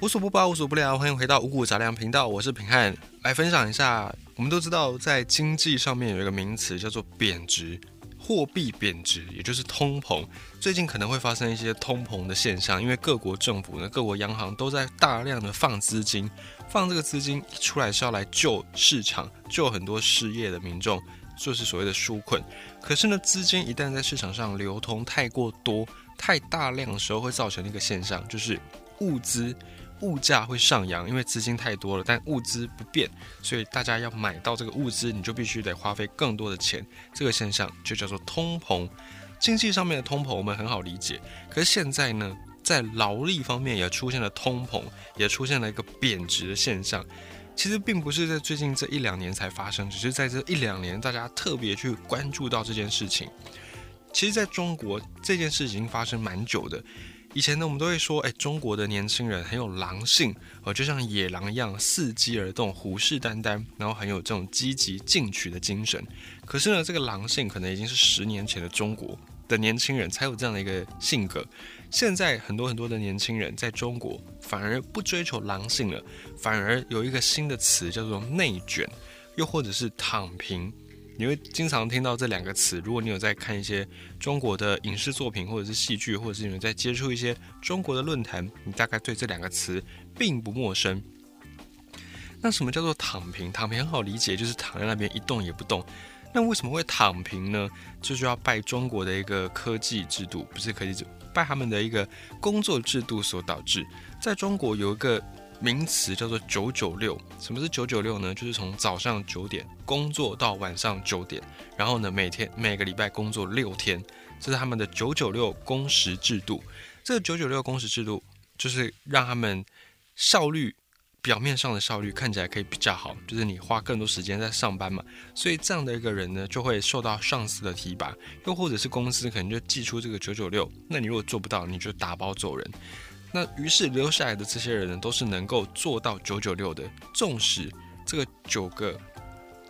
无所不包，无所不聊，欢迎回到五谷杂粮频道，我是平汉，来分享一下。我们都知道，在经济上面有一个名词叫做贬值，货币贬值，也就是通膨。最近可能会发生一些通膨的现象，因为各国政府呢，各国央行都在大量的放资金，放这个资金出来是要来救市场，救很多失业的民众，就是所谓的纾困。可是呢，资金一旦在市场上流通太过多、太大量的时候，会造成一个现象，就是物资物价会上扬，因为资金太多了，但物资不变，所以大家要买到这个物资，你就必须得花费更多的钱。这个现象就叫做通膨。经济上面的通膨我们很好理解，可是现在呢，在劳力方面也出现了通膨，也出现了一个贬值的现象。其实并不是在最近这一两年才发生，只是在这一两年大家特别去关注到这件事情。其实，在中国这件事已经发生蛮久的。以前呢，我们都会说，哎，中国的年轻人很有狼性，呃，就像野狼一样，伺机而动，虎视眈眈，然后很有这种积极进取的精神。可是呢，这个狼性可能已经是十年前的中国的年轻人才有这样的一个性格。现在很多很多的年轻人在中国反而不追求狼性了，反而有一个新的词叫做内卷，又或者是躺平。你会经常听到这两个词。如果你有在看一些中国的影视作品，或者是戏剧，或者是你们在接触一些中国的论坛，你大概对这两个词并不陌生。那什么叫做躺平？躺平很好理解，就是躺在那边一动也不动。那为什么会躺平呢？这就要拜中国的一个科技制度，不是科技制，拜他们的一个工作制度所导致。在中国有一个。名词叫做“九九六”。什么是“九九六”呢？就是从早上九点工作到晚上九点，然后呢，每天每个礼拜工作六天，这是他们的“九九六”工时制度。这个“九九六”工时制度就是让他们效率表面上的效率看起来可以比较好，就是你花更多时间在上班嘛。所以这样的一个人呢，就会受到上司的提拔，又或者是公司可能就寄出这个“九九六”，那你如果做不到，你就打包走人。那于是留下来的这些人呢，都是能够做到九九六的。纵使这个九个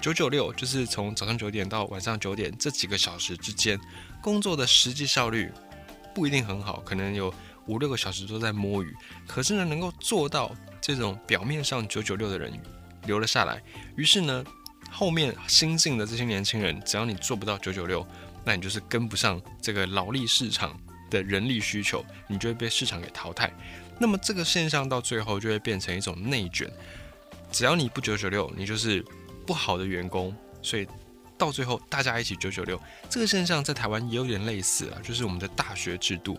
九九六，就是从早上九点到晚上九点这几个小时之间工作的实际效率不一定很好，可能有五六个小时都在摸鱼。可是呢，能够做到这种表面上九九六的人留了下来。于是呢，后面新进的这些年轻人，只要你做不到九九六，那你就是跟不上这个劳力市场。的人力需求，你就会被市场给淘汰。那么这个现象到最后就会变成一种内卷。只要你不九九六，你就是不好的员工。所以到最后大家一起九九六，这个现象在台湾也有点类似啊，就是我们的大学制度。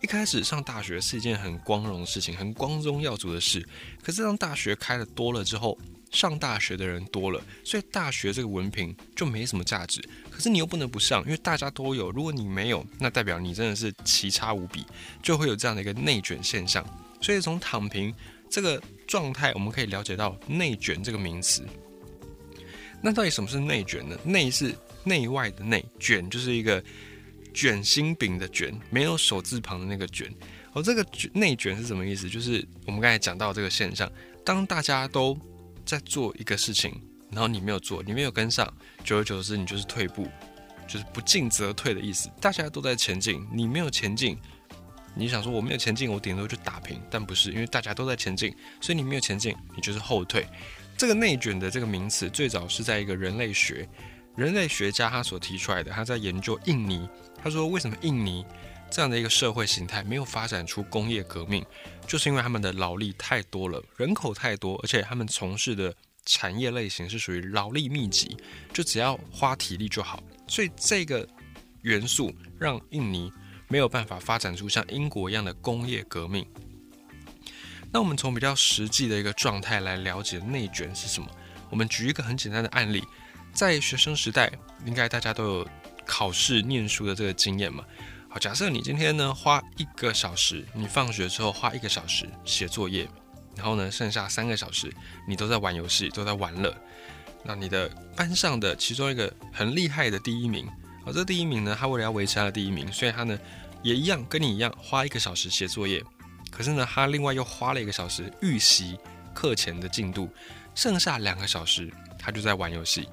一开始上大学是一件很光荣的事情，很光宗耀祖的事。可是当大学开的多了之后，上大学的人多了，所以大学这个文凭就没什么价值。可是你又不能不上，因为大家都有。如果你没有，那代表你真的是奇差无比，就会有这样的一个内卷现象。所以从躺平这个状态，我们可以了解到内卷这个名词。那到底什么是内卷呢？内是内外的内，卷就是一个卷心饼的卷，没有手字旁的那个卷。而这个卷内卷是什么意思？就是我们刚才讲到这个现象，当大家都在做一个事情，然后你没有做，你没有跟上，久而久之，你就是退步，就是不进则退的意思。大家都在前进，你没有前进，你想说我没有前进，我顶多就打平，但不是，因为大家都在前进，所以你没有前进，你就是后退。这个内卷的这个名词，最早是在一个人类学人类学家他所提出来的，他在研究印尼，他说为什么印尼这样的一个社会形态没有发展出工业革命？就是因为他们的劳力太多了，人口太多，而且他们从事的产业类型是属于劳力密集，就只要花体力就好。所以这个元素让印尼没有办法发展出像英国一样的工业革命。那我们从比较实际的一个状态来了解内卷是什么。我们举一个很简单的案例，在学生时代，应该大家都有考试念书的这个经验嘛。好，假设你今天呢花一个小时，你放学之后花一个小时写作业，然后呢剩下三个小时你都在玩游戏，都在玩乐。那你的班上的其中一个很厉害的第一名，好，这第一名呢，他为了要维持他的第一名，所以他呢也一样跟你一样花一个小时写作业，可是呢他另外又花了一个小时预习课前的进度，剩下两个小时他就在玩游戏。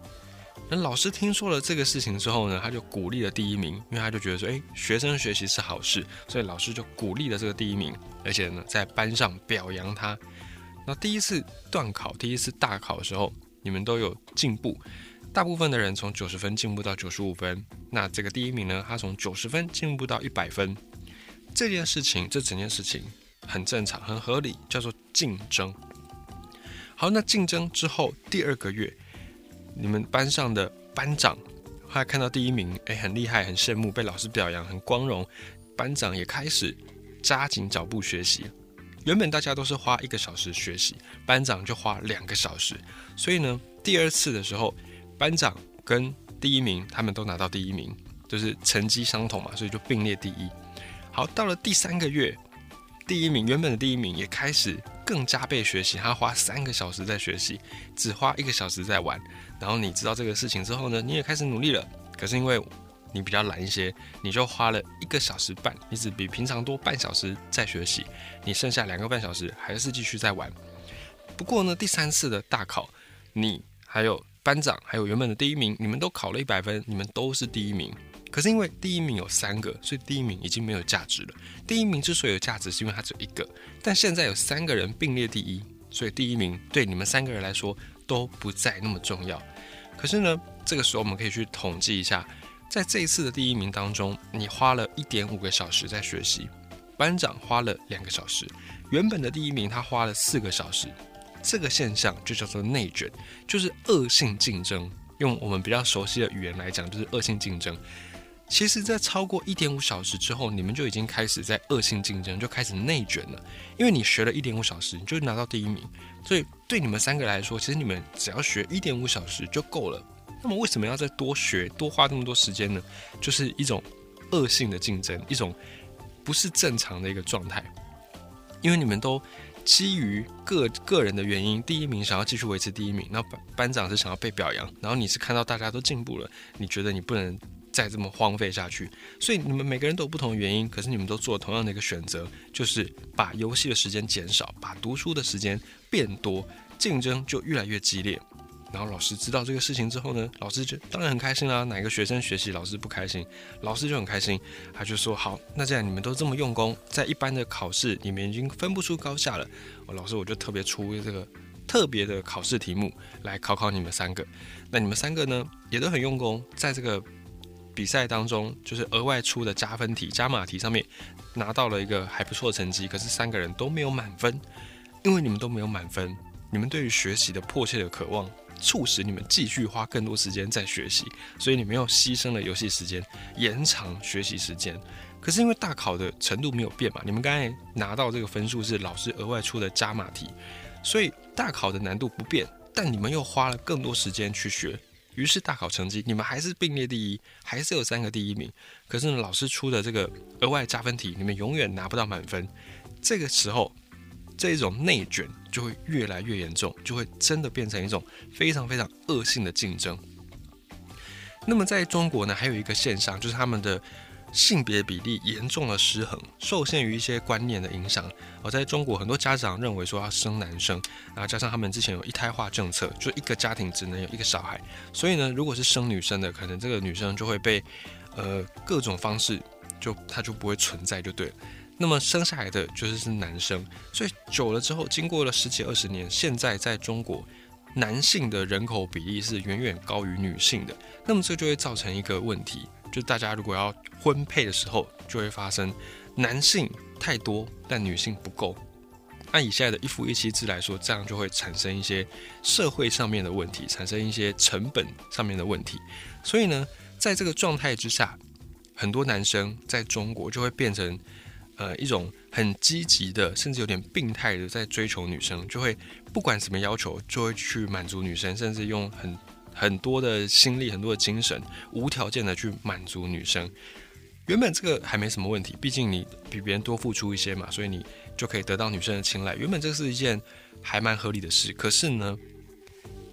那老师听说了这个事情之后呢，他就鼓励了第一名，因为他就觉得说，诶，学生学习是好事，所以老师就鼓励了这个第一名，而且呢，在班上表扬他。那第一次段考，第一次大考的时候，你们都有进步，大部分的人从九十分进步到九十五分，那这个第一名呢，他从九十分进步到一百分。这件事情，这整件事情很正常，很合理，叫做竞争。好，那竞争之后第二个月。你们班上的班长，后来看到第一名，哎，很厉害，很羡慕，被老师表扬，很光荣。班长也开始扎紧脚步学习。原本大家都是花一个小时学习，班长就花两个小时。所以呢，第二次的时候，班长跟第一名他们都拿到第一名，就是成绩相同嘛，所以就并列第一。好，到了第三个月，第一名原本的第一名也开始。更加倍学习，他花三个小时在学习，只花一个小时在玩。然后你知道这个事情之后呢，你也开始努力了。可是因为你比较懒一些，你就花了一个小时半，你只比平常多半小时在学习，你剩下两个半小时还是继续在玩。不过呢，第三次的大考，你还有班长，还有原本的第一名，你们都考了一百分，你们都是第一名。可是因为第一名有三个，所以第一名已经没有价值了。第一名之所以有价值，是因为它只有一个。但现在有三个人并列第一，所以第一名对你们三个人来说都不再那么重要。可是呢，这个时候我们可以去统计一下，在这一次的第一名当中，你花了一点五个小时在学习，班长花了两个小时，原本的第一名他花了四个小时。这个现象就叫做内卷，就是恶性竞争。用我们比较熟悉的语言来讲，就是恶性竞争。其实，在超过一点五小时之后，你们就已经开始在恶性竞争，就开始内卷了。因为你学了一点五小时，你就拿到第一名，所以对你们三个来说，其实你们只要学一点五小时就够了。那么，为什么要再多学、多花这么多时间呢？就是一种恶性的竞争，一种不是正常的一个状态。因为你们都基于个个人的原因，第一名想要继续维持第一名，那班班长是想要被表扬，然后你是看到大家都进步了，你觉得你不能。再这么荒废下去，所以你们每个人都有不同的原因，可是你们都做同样的一个选择，就是把游戏的时间减少，把读书的时间变多，竞争就越来越激烈。然后老师知道这个事情之后呢，老师就当然很开心啦。哪个学生学习老师不开心，老师就很开心，他就说好，那既然你们都这么用功，在一般的考试你们已经分不出高下了，老师我就特别出这个特别的考试题目来考考你们三个。那你们三个呢也都很用功，在这个。比赛当中，就是额外出的加分题、加码题上面拿到了一个还不错的成绩，可是三个人都没有满分，因为你们都没有满分，你们对于学习的迫切的渴望，促使你们继续花更多时间在学习，所以你们又牺牲了游戏时间，延长学习时间。可是因为大考的程度没有变嘛，你们刚才拿到这个分数是老师额外出的加码题，所以大考的难度不变，但你们又花了更多时间去学。于是大考成绩，你们还是并列第一，还是有三个第一名。可是呢，老师出的这个额外加分题，你们永远拿不到满分。这个时候，这种内卷就会越来越严重，就会真的变成一种非常非常恶性的竞争。那么在中国呢，还有一个现象，就是他们的。性别比例严重的失衡，受限于一些观念的影响。而在中国，很多家长认为说要生男生，然后加上他们之前有一胎化政策，就一个家庭只能有一个小孩。所以呢，如果是生女生的，可能这个女生就会被呃各种方式就她就不会存在就对了。那么生下来的就是是男生，所以久了之后，经过了十几二十年，现在在中国男性的人口比例是远远高于女性的。那么这就会造成一个问题。就大家如果要婚配的时候，就会发生男性太多，但女性不够。按以现在的一夫一妻制来说，这样就会产生一些社会上面的问题，产生一些成本上面的问题。所以呢，在这个状态之下，很多男生在中国就会变成呃一种很积极的，甚至有点病态的在追求女生，就会不管什么要求，就会去满足女生，甚至用很。很多的心力，很多的精神，无条件的去满足女生。原本这个还没什么问题，毕竟你比别人多付出一些嘛，所以你就可以得到女生的青睐。原本这是一件还蛮合理的事。可是呢，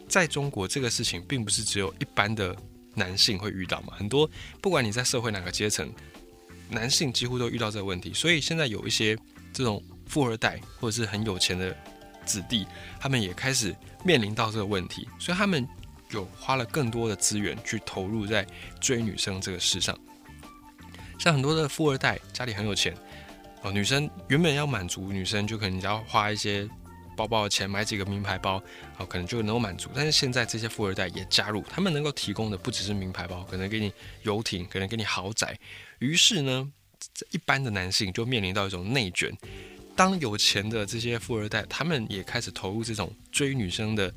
在中国这个事情并不是只有一般的男性会遇到嘛，很多不管你在社会哪个阶层，男性几乎都遇到这个问题。所以现在有一些这种富二代或者是很有钱的子弟，他们也开始面临到这个问题，所以他们。有花了更多的资源去投入在追女生这个事上。像很多的富二代家里很有钱哦，女生原本要满足女生，就可能只要花一些包包的钱买几个名牌包，哦，可能就能够满足。但是现在这些富二代也加入，他们能够提供的不只是名牌包，可能给你游艇，可能给你豪宅。于是呢，一般的男性就面临到一种内卷。当有钱的这些富二代，他们也开始投入这种追女生的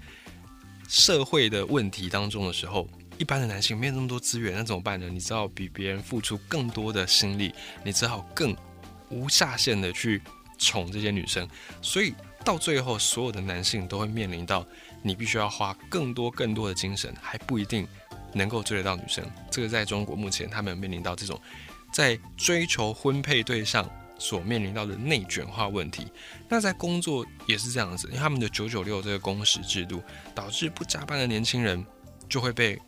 社会的问题当中的时候。一般的男性没有那么多资源，那怎么办呢？你知道比别人付出更多的心力，你只好更无下限的去宠这些女生，所以到最后，所有的男性都会面临到你必须要花更多更多的精神，还不一定能够追得到女生。这个在中国目前他们面临到这种在追求婚配对象所面临到的内卷化问题。那在工作也是这样子，因为他们的九九六这个工时制度，导致不加班的年轻人就会被。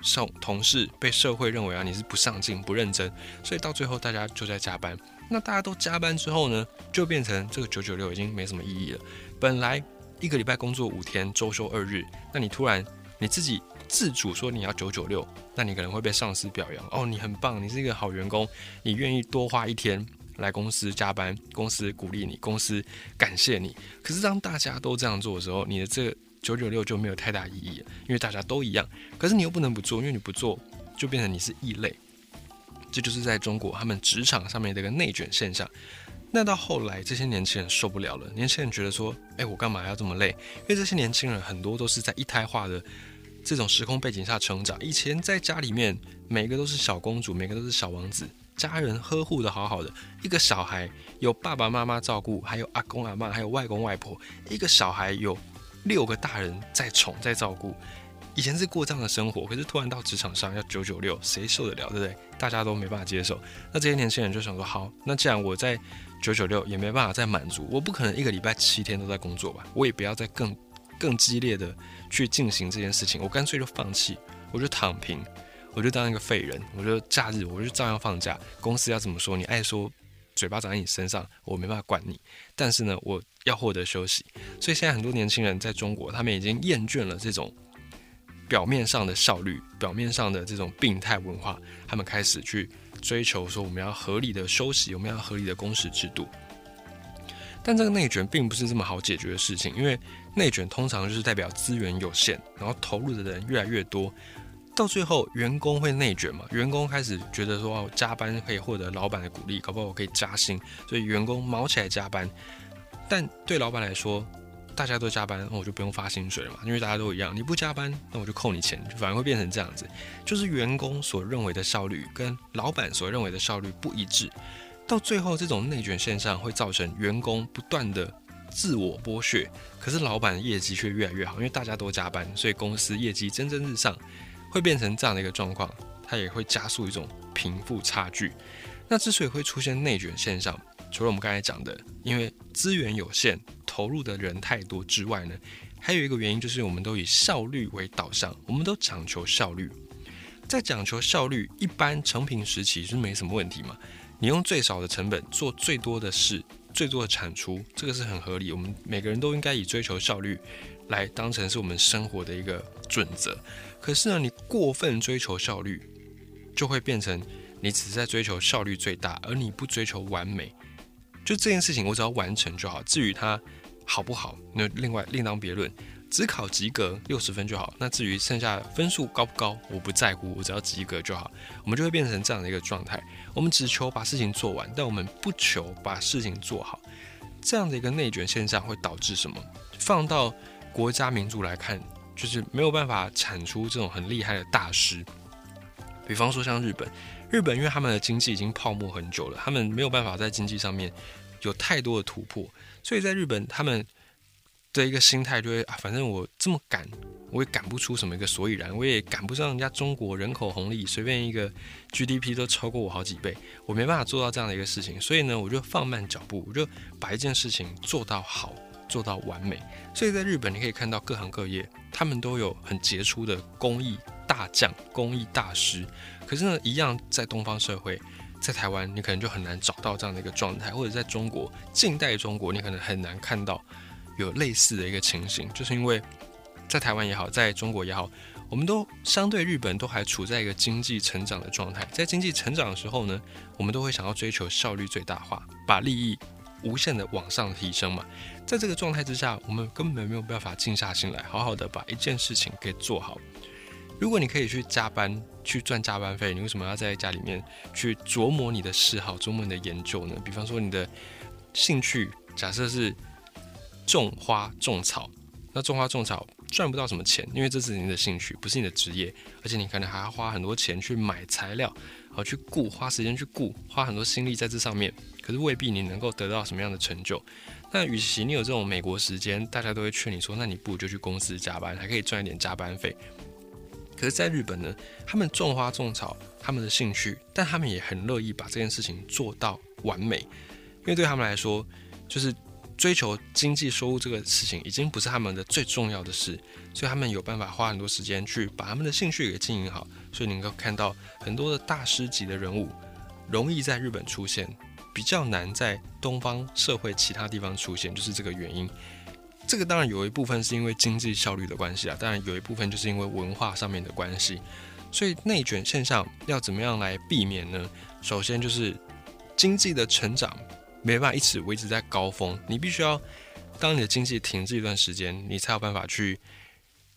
上同事被社会认为啊你是不上进不认真，所以到最后大家就在加班。那大家都加班之后呢，就变成这个九九六已经没什么意义了。本来一个礼拜工作五天，周休二日，那你突然你自己自主说你要九九六，那你可能会被上司表扬哦，你很棒，你是一个好员工，你愿意多花一天来公司加班，公司鼓励你，公司感谢你。可是当大家都这样做的时候，你的这个。九九六就没有太大意义了，因为大家都一样。可是你又不能不做，因为你不做就变成你是异类。这就是在中国他们职场上面的一个内卷现象。那到后来，这些年轻人受不了了。年轻人觉得说：“哎，我干嘛要这么累？”因为这些年轻人很多都是在一胎化的这种时空背景下成长。以前在家里面，每个都是小公主，每个都是小王子，家人呵护的好好的。一个小孩有爸爸妈妈照顾，还有阿公阿妈，还有外公外婆。一个小孩有。六个大人在宠在照顾，以前是过这样的生活，可是突然到职场上要九九六，谁受得了，对不对？大家都没办法接受。那这些年轻人就想说，好，那既然我在九九六也没办法再满足，我不可能一个礼拜七天都在工作吧？我也不要再更更激烈的去进行这件事情，我干脆就放弃，我就躺平，我就当一个废人，我就假日我就照样放假，公司要怎么说，你爱说。嘴巴长在你身上，我没办法管你。但是呢，我要获得休息。所以现在很多年轻人在中国，他们已经厌倦了这种表面上的效率、表面上的这种病态文化，他们开始去追求说，我们要合理的休息，我们要合理的工时制度。但这个内卷并不是这么好解决的事情，因为内卷通常就是代表资源有限，然后投入的人越来越多。到最后，员工会内卷嘛？员工开始觉得说，哦加班可以获得老板的鼓励，搞不好我可以加薪，所以员工毛起来加班。但对老板来说，大家都加班，那我就不用发薪水了嘛，因为大家都一样。你不加班，那我就扣你钱，反而会变成这样子，就是员工所认为的效率跟老板所认为的效率不一致。到最后，这种内卷现象会造成员工不断的自我剥削，可是老板业绩却越来越好，因为大家都加班，所以公司业绩蒸蒸日上。会变成这样的一个状况，它也会加速一种贫富差距。那之所以会出现内卷现象，除了我们刚才讲的，因为资源有限，投入的人太多之外呢，还有一个原因就是我们都以效率为导向，我们都讲求效率。在讲求效率，一般成品时期是没什么问题嘛？你用最少的成本做最多的事，最多的产出，这个是很合理。我们每个人都应该以追求效率来当成是我们生活的一个准则。可是呢，你过分追求效率，就会变成你只是在追求效率最大，而你不追求完美。就这件事情，我只要完成就好。至于它好不好，那另外另当别论。只考及格六十分就好。那至于剩下分数高不高，我不在乎，我只要及格就好。我们就会变成这样的一个状态：我们只求把事情做完，但我们不求把事情做好。这样的一个内卷现象会导致什么？放到国家民族来看。就是没有办法产出这种很厉害的大师，比方说像日本，日本因为他们的经济已经泡沫很久了，他们没有办法在经济上面有太多的突破，所以在日本他们的一个心态就会啊，反正我这么赶，我也赶不出什么一个所以然，我也赶不上人家中国人口红利，随便一个 GDP 都超过我好几倍，我没办法做到这样的一个事情，所以呢，我就放慢脚步，我就把一件事情做到好。做到完美，所以在日本你可以看到各行各业，他们都有很杰出的工艺大将、工艺大师。可是呢，一样在东方社会，在台湾你可能就很难找到这样的一个状态，或者在中国近代中国，你可能很难看到有类似的一个情形，就是因为在台湾也好，在中国也好，我们都相对日本都还处在一个经济成长的状态，在经济成长的时候呢，我们都会想要追求效率最大化，把利益无限的往上提升嘛。在这个状态之下，我们根本没有办法静下心来，好好的把一件事情给做好。如果你可以去加班去赚加班费，你为什么要在家里面去琢磨你的嗜好、琢磨你的研究呢？比方说你的兴趣，假设是种花种草，那种花种草。赚不到什么钱，因为这是你的兴趣，不是你的职业，而且你可能还要花很多钱去买材料，好去雇，花时间去雇，花很多心力在这上面，可是未必你能够得到什么样的成就。那与其你有这种美国时间，大家都会劝你说，那你不如就去公司加班，还可以赚一点加班费。可是，在日本呢，他们种花种草，他们的兴趣，但他们也很乐意把这件事情做到完美，因为对他们来说，就是。追求经济收入这个事情已经不是他们的最重要的事，所以他们有办法花很多时间去把他们的兴趣给经营好。所以你能够看到很多的大师级的人物容易在日本出现，比较难在东方社会其他地方出现，就是这个原因。这个当然有一部分是因为经济效率的关系啊，当然有一部分就是因为文化上面的关系。所以内卷现象要怎么样来避免呢？首先就是经济的成长。没办法一直维持在高峰，你必须要当你的经济停滞一段时间，你才有办法去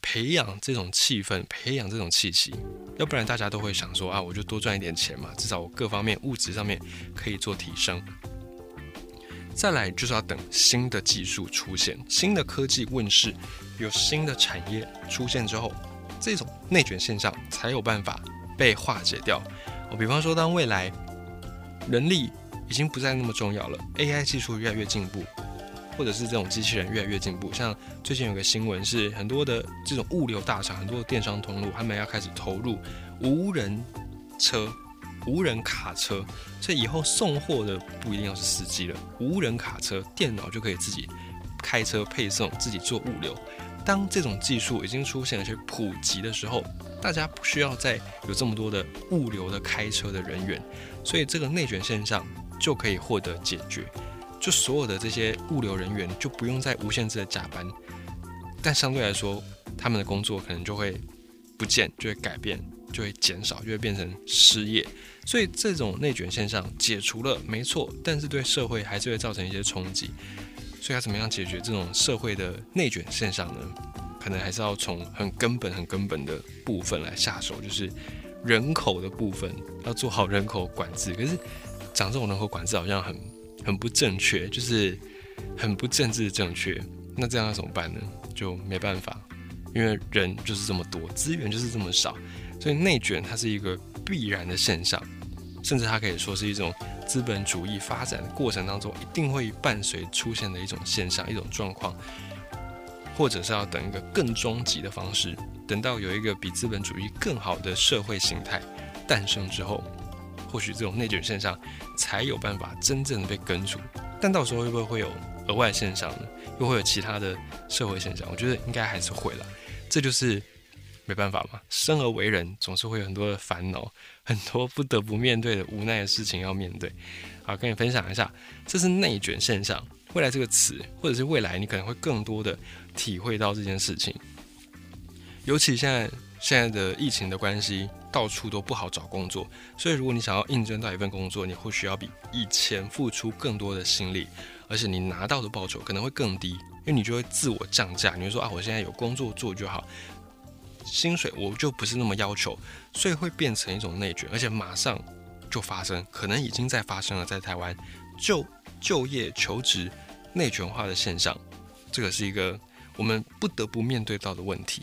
培养这种气氛，培养这种气息。要不然大家都会想说啊，我就多赚一点钱嘛，至少我各方面物质上面可以做提升。再来就是要等新的技术出现，新的科技问世，有新的产业出现之后，这种内卷现象才有办法被化解掉。我比方说，当未来人力已经不再那么重要了。AI 技术越来越进步，或者是这种机器人越来越进步。像最近有个新闻是，很多的这种物流大厂、很多的电商通路，他们要开始投入无人车、无人卡车。所以以后送货的不一定要是司机了，无人卡车，电脑就可以自己开车配送，自己做物流。当这种技术已经出现而且普及的时候，大家不需要再有这么多的物流的开车的人员，所以这个内卷现象。就可以获得解决，就所有的这些物流人员就不用再无限制的加班，但相对来说，他们的工作可能就会不见，就会改变，就会减少，就会变成失业。所以这种内卷现象解除了，没错，但是对社会还是会造成一些冲击。所以要怎么样解决这种社会的内卷现象呢？可能还是要从很根本、很根本的部分来下手，就是人口的部分，要做好人口管制。可是。讲这种人口管制好像很很不正确，就是很不政治正确。那这样要怎么办呢？就没办法，因为人就是这么多，资源就是这么少，所以内卷它是一个必然的现象，甚至它可以说是一种资本主义发展的过程当中一定会伴随出现的一种现象、一种状况，或者是要等一个更终极的方式，等到有一个比资本主义更好的社会形态诞生之后。或许这种内卷现象才有办法真正的被根除，但到时候会不会会有额外现象呢？又会有其他的社会现象？我觉得应该还是会了。这就是没办法嘛，生而为人总是会有很多的烦恼，很多不得不面对的无奈的事情要面对。好，跟你分享一下，这是内卷现象。未来这个词，或者是未来你可能会更多的体会到这件事情，尤其现在现在的疫情的关系。到处都不好找工作，所以如果你想要应征到一份工作，你或许要比以前付出更多的心力，而且你拿到的报酬可能会更低，因为你就会自我降价，你会说啊，我现在有工作做就好，薪水我就不是那么要求，所以会变成一种内卷，而且马上就发生，可能已经在发生了，在台湾就就业求职内卷化的现象，这个是一个我们不得不面对到的问题。